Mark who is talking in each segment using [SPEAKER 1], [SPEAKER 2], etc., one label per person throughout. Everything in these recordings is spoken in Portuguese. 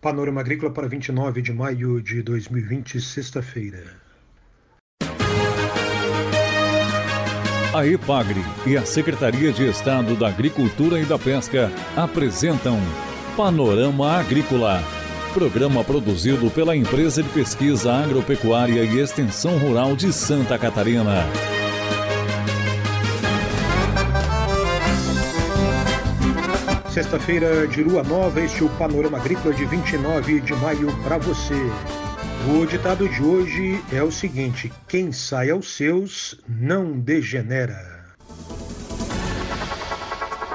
[SPEAKER 1] Panorama Agrícola para 29 de maio de 2020, sexta-feira.
[SPEAKER 2] A EPAGRE e a Secretaria de Estado da Agricultura e da Pesca apresentam Panorama Agrícola, programa produzido pela Empresa de Pesquisa Agropecuária e Extensão Rural de Santa Catarina.
[SPEAKER 1] Sexta-feira de lua nova, este é o Panorama Agrícola de 29 de maio para você. O ditado de hoje é o seguinte: quem sai aos seus não degenera.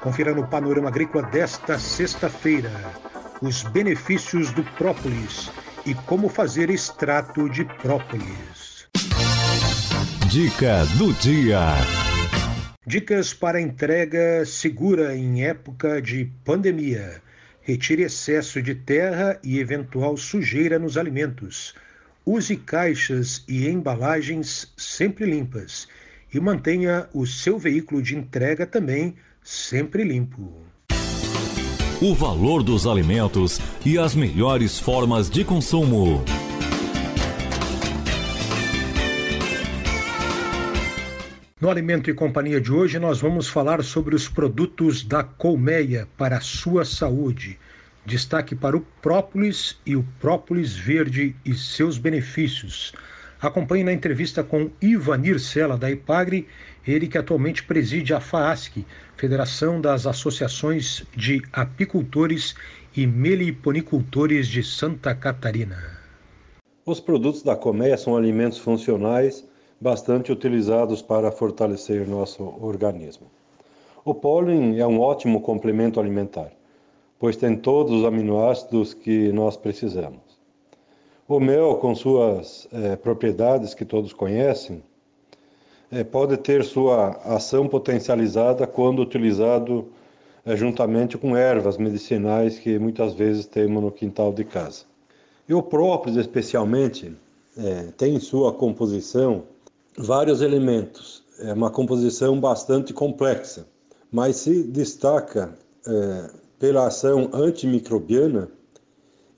[SPEAKER 1] Confira no Panorama Agrícola desta sexta-feira os benefícios do própolis e como fazer extrato de própolis.
[SPEAKER 2] Dica do dia.
[SPEAKER 1] Dicas para entrega segura em época de pandemia. Retire excesso de terra e eventual sujeira nos alimentos. Use caixas e embalagens sempre limpas. E mantenha o seu veículo de entrega também sempre limpo.
[SPEAKER 2] O valor dos alimentos e as melhores formas de consumo.
[SPEAKER 1] No Alimento e Companhia de hoje, nós vamos falar sobre os produtos da colmeia para a sua saúde. Destaque para o própolis e o própolis verde e seus benefícios. Acompanhe na entrevista com Ivanir Sela, da IPAGRE, ele que atualmente preside a FAASC, Federação das Associações de Apicultores e Meliponicultores de Santa Catarina.
[SPEAKER 3] Os produtos da colmeia são alimentos funcionais bastante utilizados para fortalecer nosso organismo. O pólen é um ótimo complemento alimentar, pois tem todos os aminoácidos que nós precisamos. O mel, com suas é, propriedades que todos conhecem, é, pode ter sua ação potencializada quando utilizado é, juntamente com ervas medicinais que muitas vezes temos no quintal de casa. E o própolis, especialmente, tem em sua composição vários elementos. É uma composição bastante complexa, mas se destaca é, pela ação antimicrobiana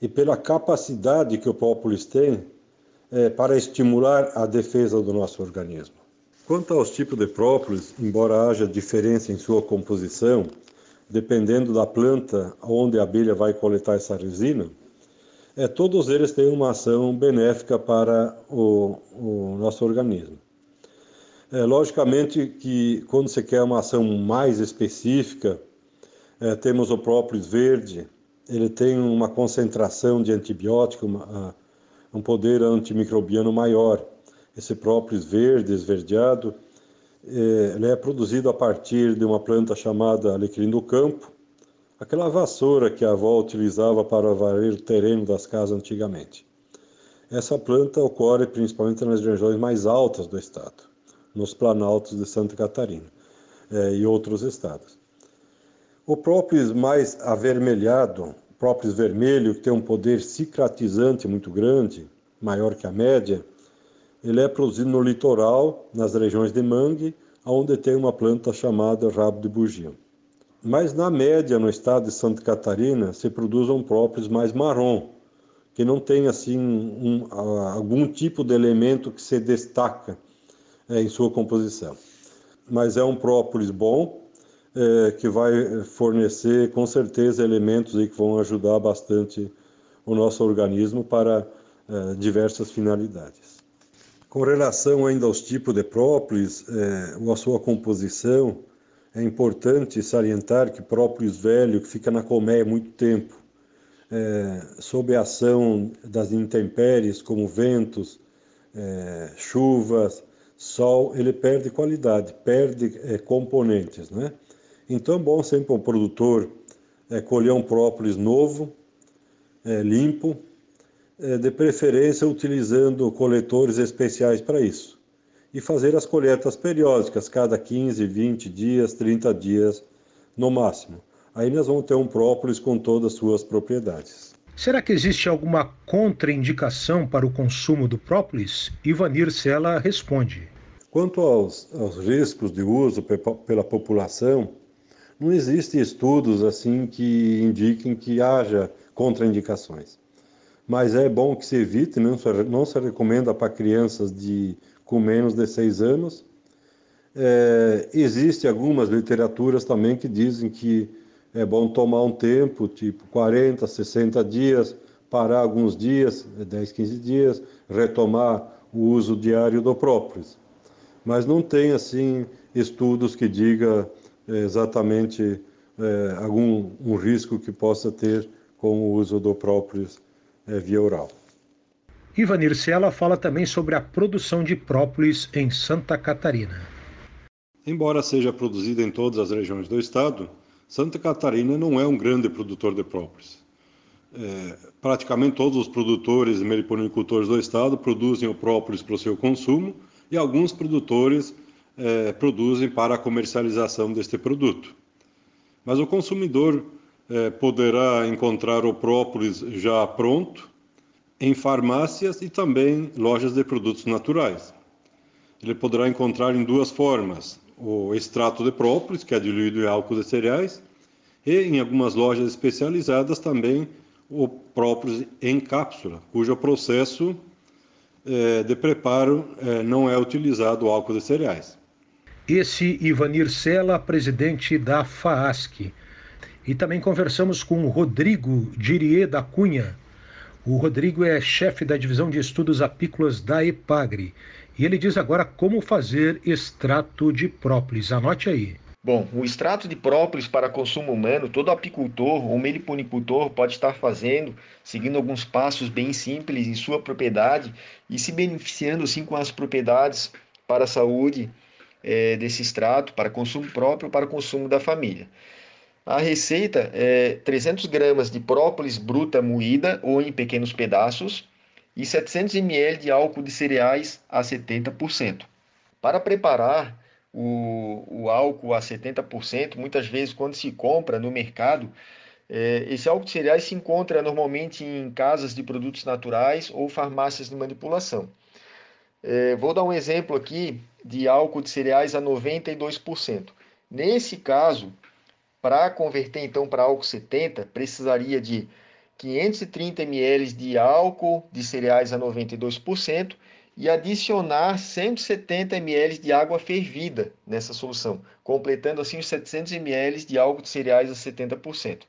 [SPEAKER 3] e pela capacidade que o própolis tem é, para estimular a defesa do nosso organismo. Quanto aos tipos de própolis, embora haja diferença em sua composição, dependendo da planta onde a abelha vai coletar essa resina, é, todos eles têm uma ação benéfica para o, o nosso organismo. É, logicamente que quando você quer uma ação mais específica, é, temos o própolis verde, ele tem uma concentração de antibiótico, uma, um poder antimicrobiano maior. Esse própolis verde, esverdeado, é, ele é produzido a partir de uma planta chamada alecrim do campo, aquela vassoura que a avó utilizava para varrer o terreno das casas antigamente. Essa planta ocorre principalmente nas regiões mais altas do estado nos planaltos de Santa Catarina é, e outros estados. O própolis mais avermelhado, própolis vermelho, que tem um poder cicatrizante muito grande, maior que a média, ele é produzido no litoral, nas regiões de mangue, onde tem uma planta chamada rabo de bugio. Mas na média, no estado de Santa Catarina, se produz um própolis mais marrom, que não tem assim um, algum tipo de elemento que se destaca em sua composição. Mas é um própolis bom, é, que vai fornecer com certeza elementos aí que vão ajudar bastante o nosso organismo para é, diversas finalidades. Com relação ainda aos tipos de própolis é, ou a sua composição, é importante salientar que própolis velho, que fica na colmeia muito tempo, é, sob a ação das intempéries, como ventos, é, chuvas, sol ele perde qualidade, perde é, componentes, né? Então é bom sempre um produtor é, colher um própolis novo, é, limpo, de preferência utilizando coletores especiais para isso. E fazer as colheitas periódicas, cada 15, 20 dias, 30 dias no máximo. Aí nós vamos ter um própolis com todas as suas propriedades.
[SPEAKER 1] Será que existe alguma contraindicação para o consumo do própolis? Ivanir Sela responde.
[SPEAKER 3] Quanto aos, aos riscos de uso pela população, não existem estudos assim que indiquem que haja contraindicações. Mas é bom que se evite, não se, não se recomenda para crianças de, com menos de 6 anos. É, Existem algumas literaturas também que dizem que é bom tomar um tempo, tipo 40, 60 dias, parar alguns dias, 10, 15 dias, retomar o uso diário do própolis. Mas não tem, assim, estudos que diga é, exatamente é, algum um risco que possa ter com o uso do própolis é, via oral.
[SPEAKER 1] Ivanir Ciela fala também sobre a produção de própolis em Santa Catarina.
[SPEAKER 3] Embora seja produzida em todas as regiões do estado, Santa Catarina não é um grande produtor de própolis. É, praticamente todos os produtores e meliponicultores do estado produzem o própolis para o seu consumo e alguns produtores é, produzem para a comercialização deste produto. Mas o consumidor é, poderá encontrar o própolis já pronto em farmácias e também lojas de produtos naturais. Ele poderá encontrar em duas formas: o extrato de própolis, que é diluído em álcool de cereais, e em algumas lojas especializadas também o própolis em cápsula, cujo processo de preparo é, não é utilizado álcool de cereais.
[SPEAKER 1] Esse Ivanir Sela, presidente da FAASC. E também conversamos com o Rodrigo Dirier da Cunha. O Rodrigo é chefe da divisão de estudos apícolas da EPAGRE e ele diz agora como fazer extrato de própolis. Anote aí.
[SPEAKER 4] Bom, o extrato de própolis para consumo humano, todo apicultor ou meliponicultor pode estar fazendo, seguindo alguns passos bem simples em sua propriedade e se beneficiando assim com as propriedades para a saúde é, desse extrato, para consumo próprio para consumo da família. A receita é 300 gramas de própolis bruta moída ou em pequenos pedaços e 700 ml de álcool de cereais a 70%. Para preparar o, o álcool a 70%, muitas vezes quando se compra no mercado, é, esse álcool de cereais se encontra normalmente em casas de produtos naturais ou farmácias de manipulação. É, vou dar um exemplo aqui de álcool de cereais a 92%. Nesse caso, para converter então para álcool 70, precisaria de 530 ml de álcool de cereais a 92% e adicionar 170 ml de água fervida nessa solução, completando assim os 700 ml de álcool de cereais a 70%.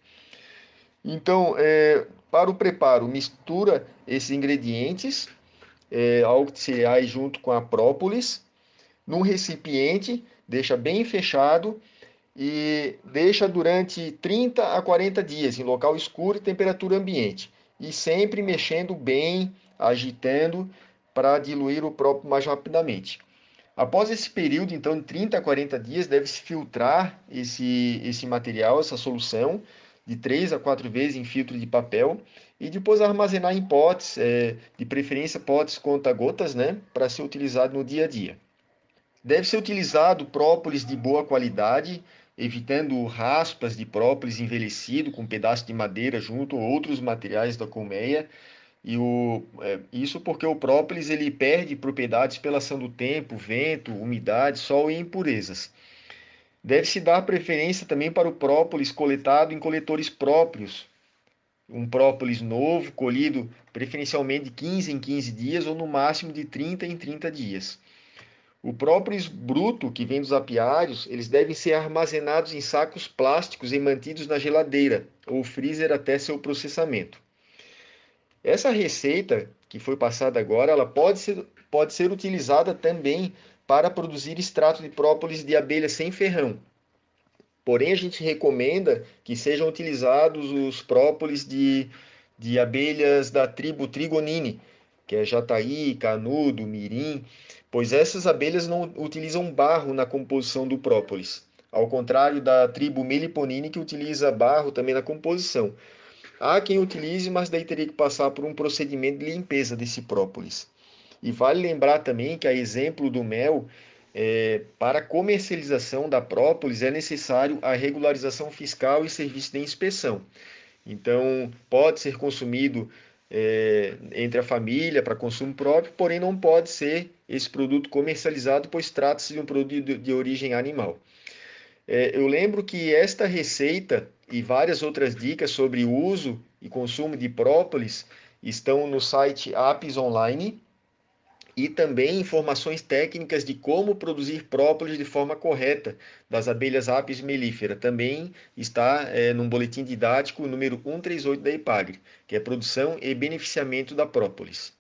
[SPEAKER 4] Então, é, para o preparo, mistura esses ingredientes, é, álcool de cereais junto com a própolis, num recipiente, deixa bem fechado e deixa durante 30 a 40 dias em local escuro e temperatura ambiente. E sempre mexendo bem, agitando para diluir o próprio mais rapidamente. Após esse período, então, de 30 a 40 dias, deve-se filtrar esse, esse material, essa solução, de 3 a 4 vezes em filtro de papel e depois armazenar em potes, é, de preferência potes conta-gotas, né, para ser utilizado no dia a dia. Deve ser utilizado própolis de boa qualidade, evitando raspas de própolis envelhecido com pedaço de madeira junto ou outros materiais da colmeia, e o, é, isso porque o própolis ele perde propriedades pela ação do tempo, vento, umidade, sol e impurezas. Deve-se dar preferência também para o própolis coletado em coletores próprios. Um própolis novo, colhido preferencialmente de 15 em 15 dias ou no máximo de 30 em 30 dias. O própolis bruto que vem dos apiários, eles devem ser armazenados em sacos plásticos e mantidos na geladeira ou freezer até seu processamento. Essa receita que foi passada agora, ela pode ser, pode ser utilizada também para produzir extrato de própolis de abelha sem ferrão. Porém, a gente recomenda que sejam utilizados os própolis de, de abelhas da tribo Trigonine, que é jataí, canudo, mirim, pois essas abelhas não utilizam barro na composição do própolis, ao contrário da tribo Meliponine, que utiliza barro também na composição. Há quem utilize, mas daí teria que passar por um procedimento de limpeza desse própolis. E vale lembrar também que, a exemplo do mel, é, para comercialização da própolis é necessário a regularização fiscal e serviço de inspeção. Então, pode ser consumido é, entre a família para consumo próprio, porém não pode ser esse produto comercializado, pois trata-se de um produto de, de origem animal. É, eu lembro que esta receita e várias outras dicas sobre o uso e consumo de própolis estão no site Apis Online e também informações técnicas de como produzir própolis de forma correta das abelhas Apis mellifera. Também está é, num boletim didático número 138 da EPAGRE, que é produção e beneficiamento da própolis.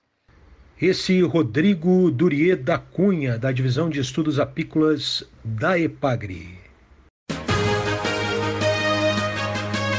[SPEAKER 1] Esse Rodrigo Durier da Cunha, da Divisão de Estudos Apícolas da EPAGRE.